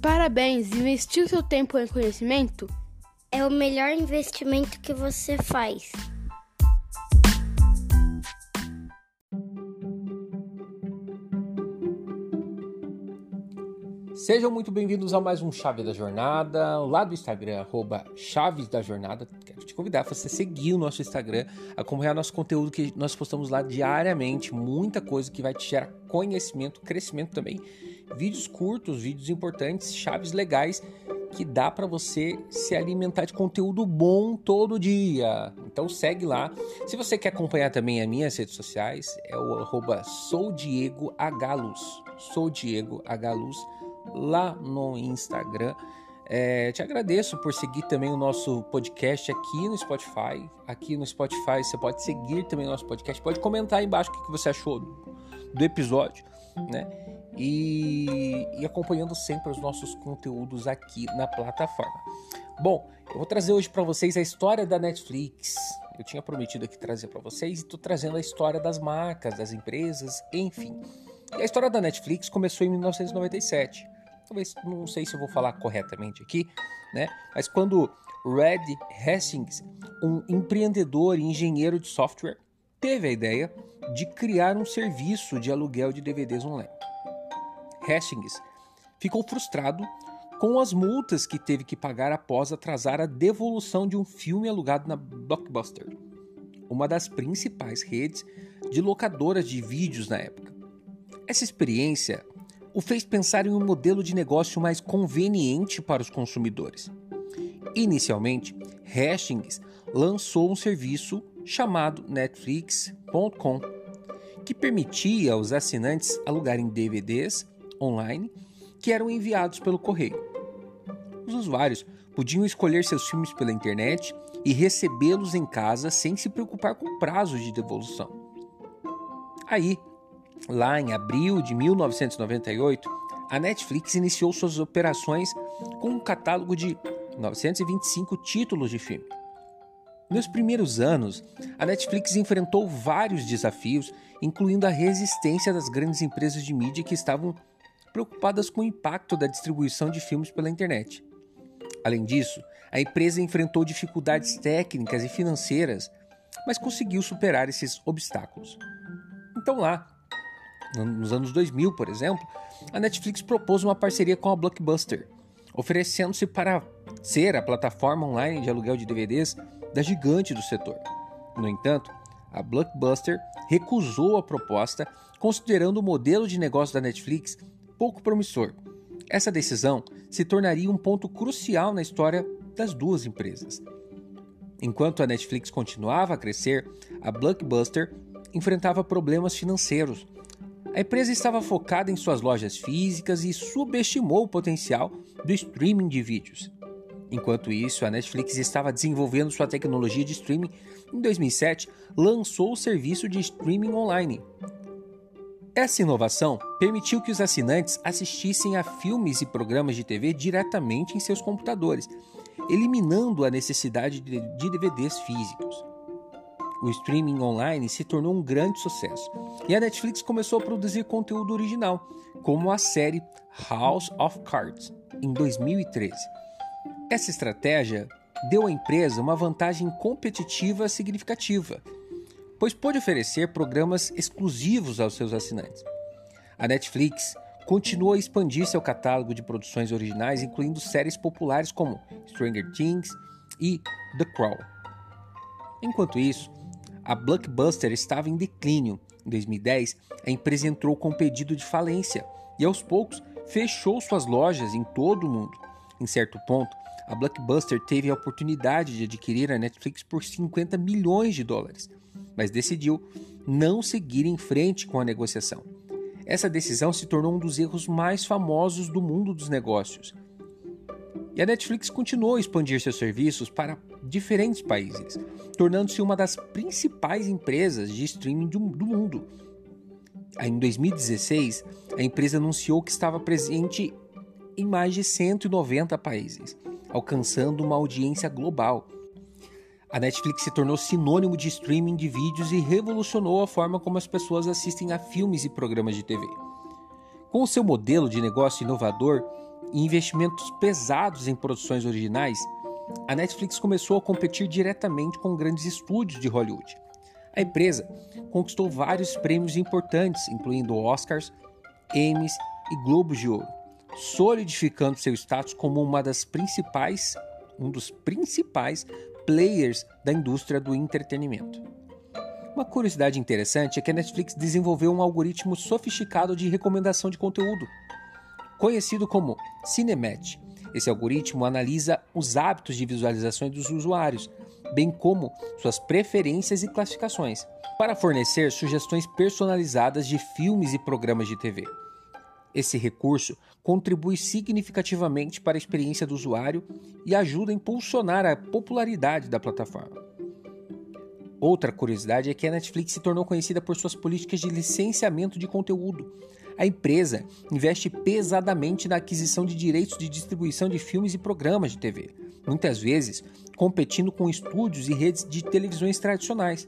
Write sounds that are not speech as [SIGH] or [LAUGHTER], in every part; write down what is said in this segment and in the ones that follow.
Parabéns! Investiu seu tempo em conhecimento? É o melhor investimento que você faz. Sejam muito bem-vindos a mais um Chave da Jornada, lá do Instagram, arroba Chaves da Jornada. Quero te convidar a você seguir o nosso Instagram, acompanhar nosso conteúdo que nós postamos lá diariamente, muita coisa que vai te gerar conhecimento, crescimento também, vídeos curtos, vídeos importantes, chaves legais que dá para você se alimentar de conteúdo bom todo dia. Então segue lá. Se você quer acompanhar também as minhas redes sociais, é o arroba soudiegohluz. Sou Diego lá no Instagram. É, te agradeço por seguir também o nosso podcast aqui no Spotify. Aqui no Spotify você pode seguir também o nosso podcast, pode comentar aí embaixo o que você achou do, episódio, né? E, e acompanhando sempre os nossos conteúdos aqui na plataforma. Bom, eu vou trazer hoje para vocês a história da Netflix. Eu tinha prometido aqui trazer para vocês e estou trazendo a história das marcas, das empresas, enfim. E a história da Netflix começou em 1997. Talvez, não sei se eu vou falar corretamente aqui, né? Mas quando Red Hastings, um empreendedor e engenheiro de software, teve a ideia de criar um serviço de aluguel de DVDs online. Hastings ficou frustrado com as multas que teve que pagar após atrasar a devolução de um filme alugado na Blockbuster, uma das principais redes de locadoras de vídeos na época. Essa experiência o fez pensar em um modelo de negócio mais conveniente para os consumidores. Inicialmente, Hastings lançou um serviço chamado Netflix.com, que permitia aos assinantes alugarem DVDs online que eram enviados pelo correio. Os usuários podiam escolher seus filmes pela internet e recebê-los em casa sem se preocupar com prazos de devolução. Aí, Lá em abril de 1998, a Netflix iniciou suas operações com um catálogo de 925 títulos de filme. Nos primeiros anos, a Netflix enfrentou vários desafios, incluindo a resistência das grandes empresas de mídia que estavam preocupadas com o impacto da distribuição de filmes pela internet. Além disso, a empresa enfrentou dificuldades técnicas e financeiras, mas conseguiu superar esses obstáculos. Então, lá, nos anos 2000, por exemplo, a Netflix propôs uma parceria com a Blockbuster, oferecendo-se para ser a plataforma online de aluguel de DVDs da gigante do setor. No entanto, a Blockbuster recusou a proposta, considerando o modelo de negócio da Netflix pouco promissor. Essa decisão se tornaria um ponto crucial na história das duas empresas. Enquanto a Netflix continuava a crescer, a Blockbuster enfrentava problemas financeiros a empresa estava focada em suas lojas físicas e subestimou o potencial do streaming de vídeos. Enquanto isso, a Netflix estava desenvolvendo sua tecnologia de streaming. Em 2007, lançou o serviço de streaming online. Essa inovação permitiu que os assinantes assistissem a filmes e programas de TV diretamente em seus computadores, eliminando a necessidade de DVDs físicos o streaming online se tornou um grande sucesso e a Netflix começou a produzir conteúdo original, como a série House of Cards, em 2013. Essa estratégia deu à empresa uma vantagem competitiva significativa, pois pôde oferecer programas exclusivos aos seus assinantes. A Netflix continuou a expandir seu catálogo de produções originais, incluindo séries populares como Stranger Things e The Crown. Enquanto isso, a Blockbuster estava em declínio. Em 2010, a empresa entrou com um pedido de falência e, aos poucos, fechou suas lojas em todo o mundo. Em certo ponto, a Blockbuster teve a oportunidade de adquirir a Netflix por 50 milhões de dólares, mas decidiu não seguir em frente com a negociação. Essa decisão se tornou um dos erros mais famosos do mundo dos negócios. E a Netflix continuou a expandir seus serviços para diferentes países, tornando-se uma das principais empresas de streaming do, mundo. Em 2016, a empresa anunciou que estava presente em mais de 190 países, alcançando uma audiência global. A Netflix se tornou sinônimo de streaming de vídeos e revolucionou a forma como as pessoas assistem a filmes e programas de TV. Com seu modelo de negócio inovador, e investimentos pesados em produções originais, a Netflix começou a competir diretamente com grandes estúdios de Hollywood. A empresa conquistou vários prêmios importantes, incluindo Oscars, Emmys e Globos de Ouro, solidificando seu status como uma das principais, um dos principais players da indústria do entretenimento. Uma curiosidade interessante é que a Netflix desenvolveu um algoritmo sofisticado de recomendação de conteúdo, conhecido como Cinematch. Esse algoritmo analisa os hábitos de visualizações dos usuários, bem como suas preferências e classificações, para fornecer sugestões personalizadas de filmes e programas de TV. Esse recurso contribui significativamente para a experiência do usuário e ajuda a impulsionar a popularidade da plataforma. Outra curiosidade é que a Netflix se tornou conhecida por suas políticas de licenciamento de conteúdo. A empresa investe pesadamente na aquisição de direitos de distribuição de filmes e programas de TV, muitas vezes competindo com estúdios e redes de televisões tradicionais.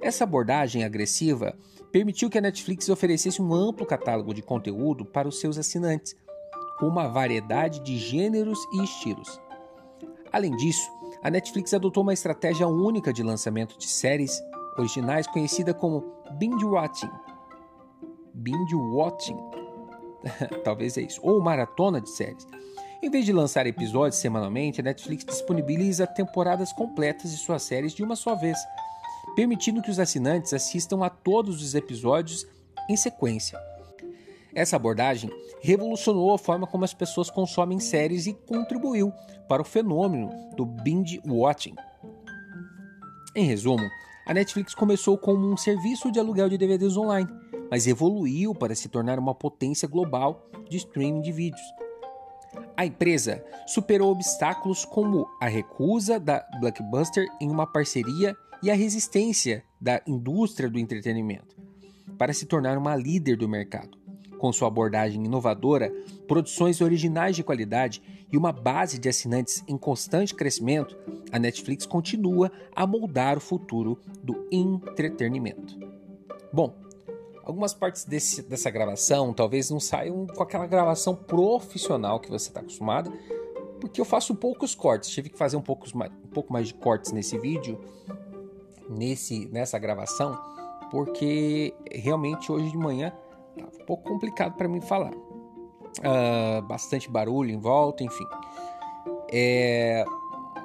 Essa abordagem agressiva permitiu que a Netflix oferecesse um amplo catálogo de conteúdo para os seus assinantes, com uma variedade de gêneros e estilos. Além disso, a Netflix adotou uma estratégia única de lançamento de séries originais conhecida como binge watching. Binge watching, [LAUGHS] talvez é isso, ou maratona de séries. Em vez de lançar episódios semanalmente, a Netflix disponibiliza temporadas completas de suas séries de uma só vez, permitindo que os assinantes assistam a todos os episódios em sequência. Essa abordagem revolucionou a forma como as pessoas consomem séries e contribuiu para o fenômeno do binge watching. Em resumo, a Netflix começou como um serviço de aluguel de DVDs online, mas evoluiu para se tornar uma potência global de streaming de vídeos. A empresa superou obstáculos como a recusa da Blockbuster em uma parceria e a resistência da indústria do entretenimento para se tornar uma líder do mercado com sua abordagem inovadora, produções originais de qualidade e uma base de assinantes em constante crescimento, a Netflix continua a moldar o futuro do entretenimento. Bom, algumas partes desse, dessa gravação talvez não saiam com aquela gravação profissional que você está acostumado, porque eu faço poucos cortes. Tive que fazer um pouco, mais, um pouco mais de cortes nesse vídeo, nesse, nessa gravação, porque realmente hoje de manhã Tá um pouco complicado para mim falar. Uh, bastante barulho em volta, enfim. É...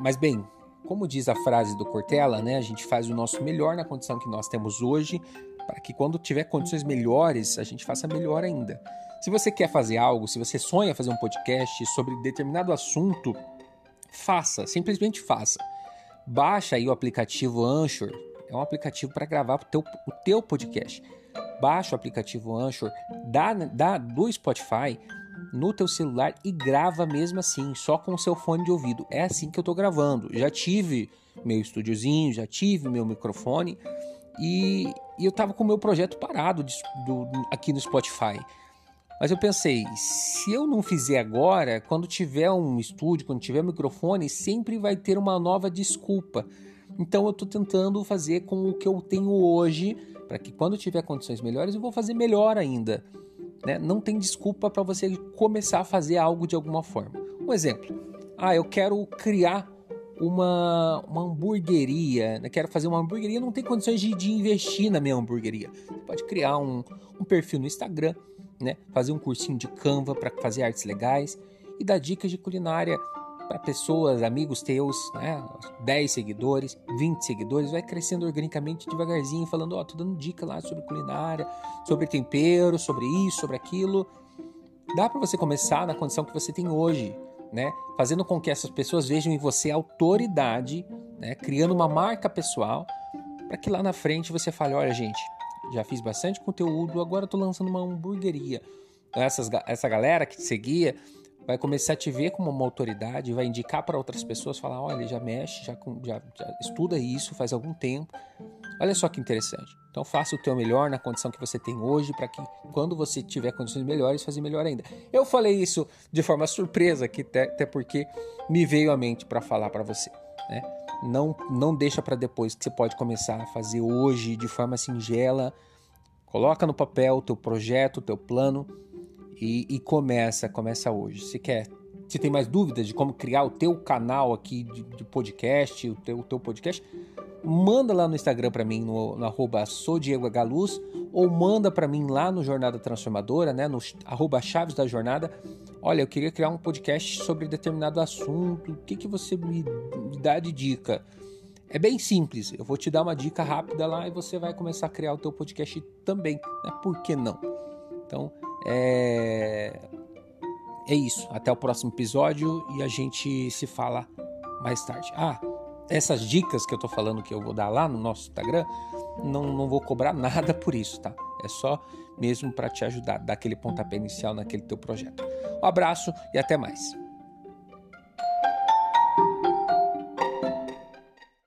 Mas bem, como diz a frase do Cortella, né, a gente faz o nosso melhor na condição que nós temos hoje, para que quando tiver condições melhores, a gente faça melhor ainda. Se você quer fazer algo, se você sonha fazer um podcast sobre determinado assunto, faça, simplesmente faça. Baixa aí o aplicativo Anchor, é um aplicativo para gravar o teu, o teu podcast baixa o aplicativo Anchor da, do Spotify no teu celular e grava mesmo assim, só com o seu fone de ouvido. É assim que eu tô gravando. Já tive meu estúdiozinho, já tive meu microfone e, e eu tava com o meu projeto parado de, do, aqui no Spotify. Mas eu pensei, se eu não fizer agora, quando tiver um estúdio, quando tiver um microfone, sempre vai ter uma nova desculpa. Então eu estou tentando fazer com o que eu tenho hoje para que quando tiver condições melhores eu vou fazer melhor ainda. Né? Não tem desculpa para você começar a fazer algo de alguma forma. Um exemplo: ah, eu quero criar uma, uma hamburgueria, né? quero fazer uma hamburgueria, não tem condições de, de investir na minha hamburgueria. Você pode criar um, um perfil no Instagram, né? fazer um cursinho de Canva para fazer artes legais e dar dicas de culinária para pessoas, amigos teus, né? 10 seguidores, 20 seguidores, vai crescendo organicamente devagarzinho, falando, ó, oh, tô dando dica lá sobre culinária, sobre tempero, sobre isso, sobre aquilo. Dá para você começar na condição que você tem hoje, né? Fazendo com que essas pessoas vejam em você autoridade, né? Criando uma marca pessoal, para que lá na frente você fale, olha, gente, já fiz bastante conteúdo, agora tô lançando uma hamburgueria. Essas, essa galera que te seguia vai começar a te ver como uma autoridade, vai indicar para outras pessoas, falar, olha, já mexe, já, já, já, estuda isso faz algum tempo. Olha só que interessante. Então faça o teu melhor na condição que você tem hoje, para que quando você tiver condições melhores, fazer melhor ainda. Eu falei isso de forma surpresa, até, até porque me veio à mente para falar para você. Né? Não, não deixa para depois, que você pode começar a fazer hoje de forma singela. Coloca no papel o teu projeto, o teu plano e, e começa, começa hoje. Se quer, se tem mais dúvidas de como criar o teu canal aqui de, de podcast, o teu, o teu podcast, manda lá no Instagram para mim, no, no arroba ou manda para mim lá no Jornada Transformadora, né, no arroba Chaves da Jornada. Olha, eu queria criar um podcast sobre determinado assunto, o que, que você me, me dá de dica? É bem simples, eu vou te dar uma dica rápida lá e você vai começar a criar o teu podcast também, né? Por que não? Então, é... é isso. Até o próximo episódio e a gente se fala mais tarde. Ah, essas dicas que eu tô falando que eu vou dar lá no nosso Instagram, não, não vou cobrar nada por isso, tá? É só mesmo para te ajudar, dar aquele pontapé inicial naquele teu projeto. Um abraço e até mais.